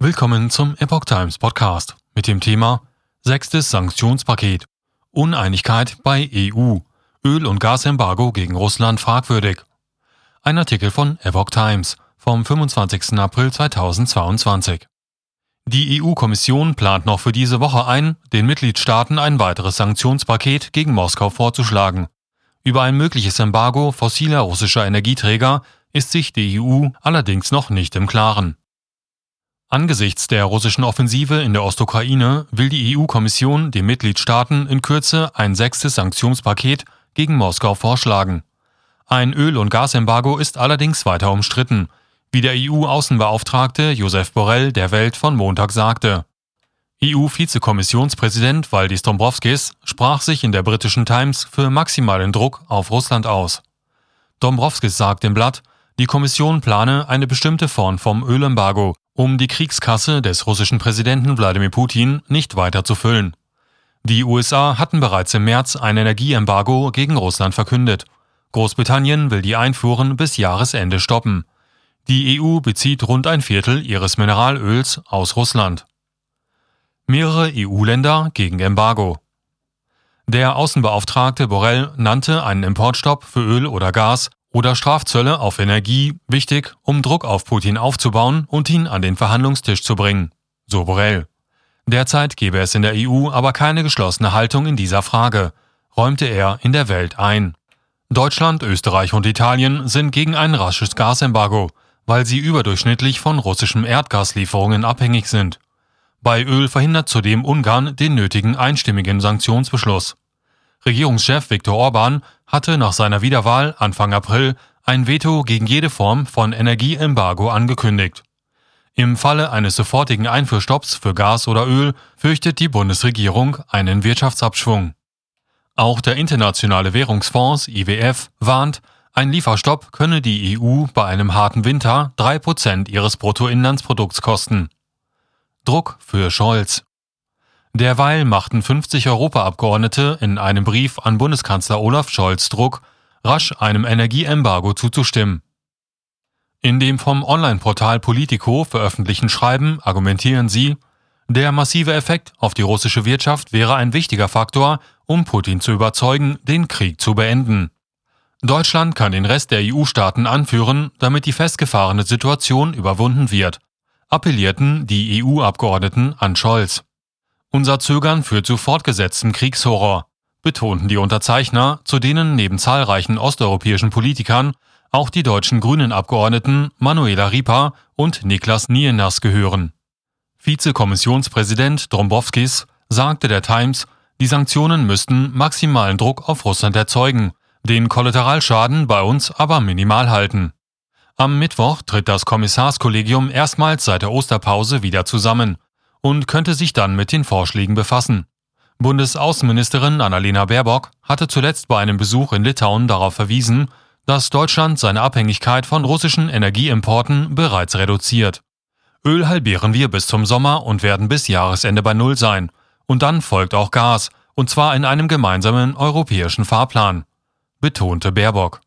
Willkommen zum Epoch Times Podcast mit dem Thema Sechstes Sanktionspaket. Uneinigkeit bei EU. Öl- und Gasembargo gegen Russland fragwürdig. Ein Artikel von Epoch Times vom 25. April 2022. Die EU-Kommission plant noch für diese Woche ein, den Mitgliedstaaten ein weiteres Sanktionspaket gegen Moskau vorzuschlagen. Über ein mögliches Embargo fossiler russischer Energieträger ist sich die EU allerdings noch nicht im Klaren. Angesichts der russischen Offensive in der Ostukraine will die EU-Kommission den Mitgliedstaaten in Kürze ein sechstes Sanktionspaket gegen Moskau vorschlagen. Ein Öl- und Gasembargo ist allerdings weiter umstritten, wie der EU-Außenbeauftragte Josef Borrell der Welt von Montag sagte. EU-Vizekommissionspräsident Valdis Dombrovskis sprach sich in der britischen Times für maximalen Druck auf Russland aus. Dombrovskis sagt im Blatt, die Kommission plane eine bestimmte Form vom Ölembargo, um die Kriegskasse des russischen Präsidenten Wladimir Putin nicht weiter zu füllen. Die USA hatten bereits im März ein Energieembargo gegen Russland verkündet. Großbritannien will die Einfuhren bis Jahresende stoppen. Die EU bezieht rund ein Viertel ihres Mineralöls aus Russland. Mehrere EU-Länder gegen Embargo. Der Außenbeauftragte Borrell nannte einen Importstopp für Öl oder Gas oder Strafzölle auf Energie wichtig, um Druck auf Putin aufzubauen und ihn an den Verhandlungstisch zu bringen. So Borrell. Derzeit gebe es in der EU aber keine geschlossene Haltung in dieser Frage, räumte er in der Welt ein. Deutschland, Österreich und Italien sind gegen ein rasches Gasembargo, weil sie überdurchschnittlich von russischen Erdgaslieferungen abhängig sind. Bei Öl verhindert zudem Ungarn den nötigen einstimmigen Sanktionsbeschluss. Regierungschef Viktor Orban hatte nach seiner Wiederwahl Anfang April ein Veto gegen jede Form von Energieembargo angekündigt. Im Falle eines sofortigen Einfuhrstopps für Gas oder Öl fürchtet die Bundesregierung einen Wirtschaftsabschwung. Auch der Internationale Währungsfonds IWF warnt, ein Lieferstopp könne die EU bei einem harten Winter drei Prozent ihres Bruttoinlandsprodukts kosten. Druck für Scholz. Derweil machten 50 Europaabgeordnete in einem Brief an Bundeskanzler Olaf Scholz Druck, rasch einem Energieembargo zuzustimmen. In dem vom Online-Portal Politico veröffentlichten Schreiben argumentieren sie, der massive Effekt auf die russische Wirtschaft wäre ein wichtiger Faktor, um Putin zu überzeugen, den Krieg zu beenden. Deutschland kann den Rest der EU-Staaten anführen, damit die festgefahrene Situation überwunden wird, appellierten die EU-Abgeordneten an Scholz. Unser Zögern führt zu fortgesetztem Kriegshorror, betonten die Unterzeichner, zu denen neben zahlreichen osteuropäischen Politikern auch die deutschen Grünen-Abgeordneten Manuela Ripa und Niklas Nienas gehören. Vizekommissionspräsident Drombowskis sagte der Times, die Sanktionen müssten maximalen Druck auf Russland erzeugen, den Kollateralschaden bei uns aber minimal halten. Am Mittwoch tritt das Kommissarskollegium erstmals seit der Osterpause wieder zusammen und könnte sich dann mit den Vorschlägen befassen. Bundesaußenministerin Annalena Baerbock hatte zuletzt bei einem Besuch in Litauen darauf verwiesen, dass Deutschland seine Abhängigkeit von russischen Energieimporten bereits reduziert. Öl halbieren wir bis zum Sommer und werden bis Jahresende bei Null sein. Und dann folgt auch Gas, und zwar in einem gemeinsamen europäischen Fahrplan betonte Baerbock.